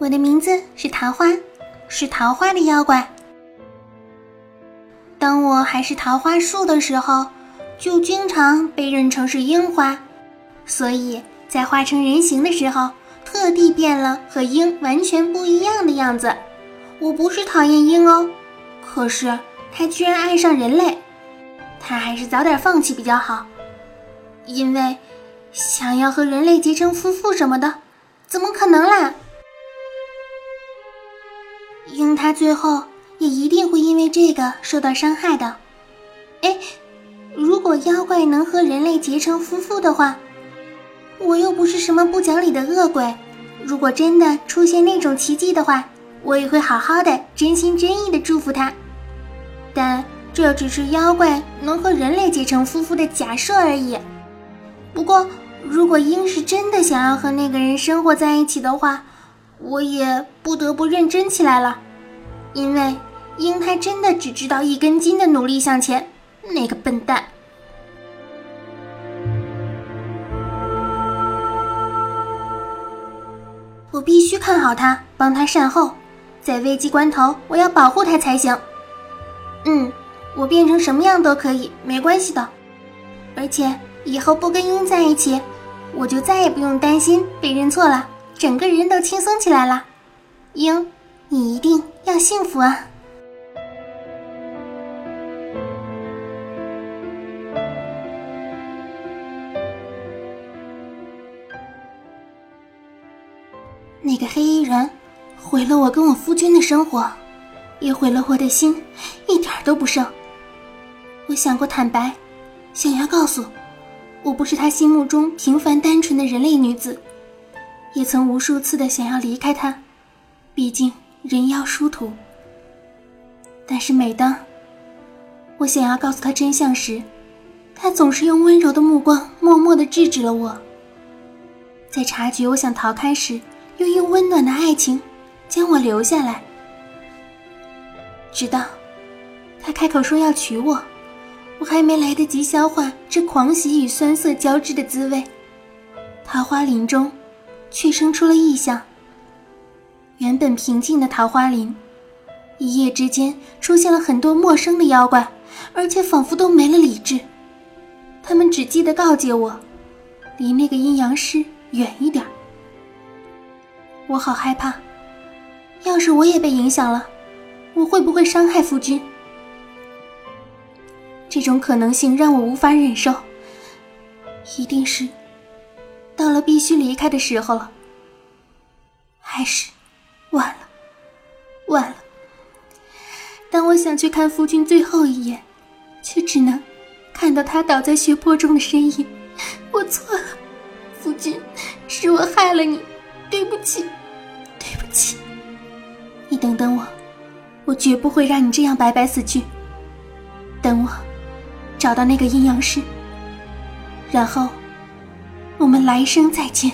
我的名字是桃花，是桃花的妖怪。当我还是桃花树的时候，就经常被认成是樱花，所以在化成人形的时候，特地变了和樱完全不一样的样子。我不是讨厌樱哦，可是它居然爱上人类，它还是早点放弃比较好，因为想要和人类结成夫妇什么的，怎么可能啦？樱他最后也一定会因为这个受到伤害的。哎，如果妖怪能和人类结成夫妇的话，我又不是什么不讲理的恶鬼。如果真的出现那种奇迹的话，我也会好好的、真心真意的祝福他。但这只是妖怪能和人类结成夫妇的假设而已。不过，如果鹰是真的想要和那个人生活在一起的话，我也不得不认真起来了，因为鹰他真的只知道一根筋的努力向前，那个笨蛋！我必须看好他，帮他善后，在危机关头，我要保护他才行。嗯，我变成什么样都可以，没关系的。而且以后不跟鹰在一起，我就再也不用担心被认错了。整个人都轻松起来了，鹰，你一定要幸福啊！那个黑衣人毁了我跟我夫君的生活，也毁了我的心，一点都不剩。我想过坦白，想要告诉，我不是他心目中平凡单纯的人类女子。也曾无数次的想要离开他，毕竟人妖殊途。但是每当我想要告诉他真相时，他总是用温柔的目光默默的制止了我。在察觉我想逃开时，又用温暖的爱情将我留下来。直到他开口说要娶我，我还没来得及消化这狂喜与酸涩交织的滋味，桃花林中。却生出了异象。原本平静的桃花林，一夜之间出现了很多陌生的妖怪，而且仿佛都没了理智。他们只记得告诫我，离那个阴阳师远一点。我好害怕，要是我也被影响了，我会不会伤害夫君？这种可能性让我无法忍受，一定是。到了必须离开的时候了，还是晚了，晚了。当我想去看夫君最后一眼，却只能看到他倒在血泊中的身影。我错了，夫君，是我害了你，对不起，对不起。你等等我，我绝不会让你这样白白死去。等我找到那个阴阳师，然后。我们来生再见。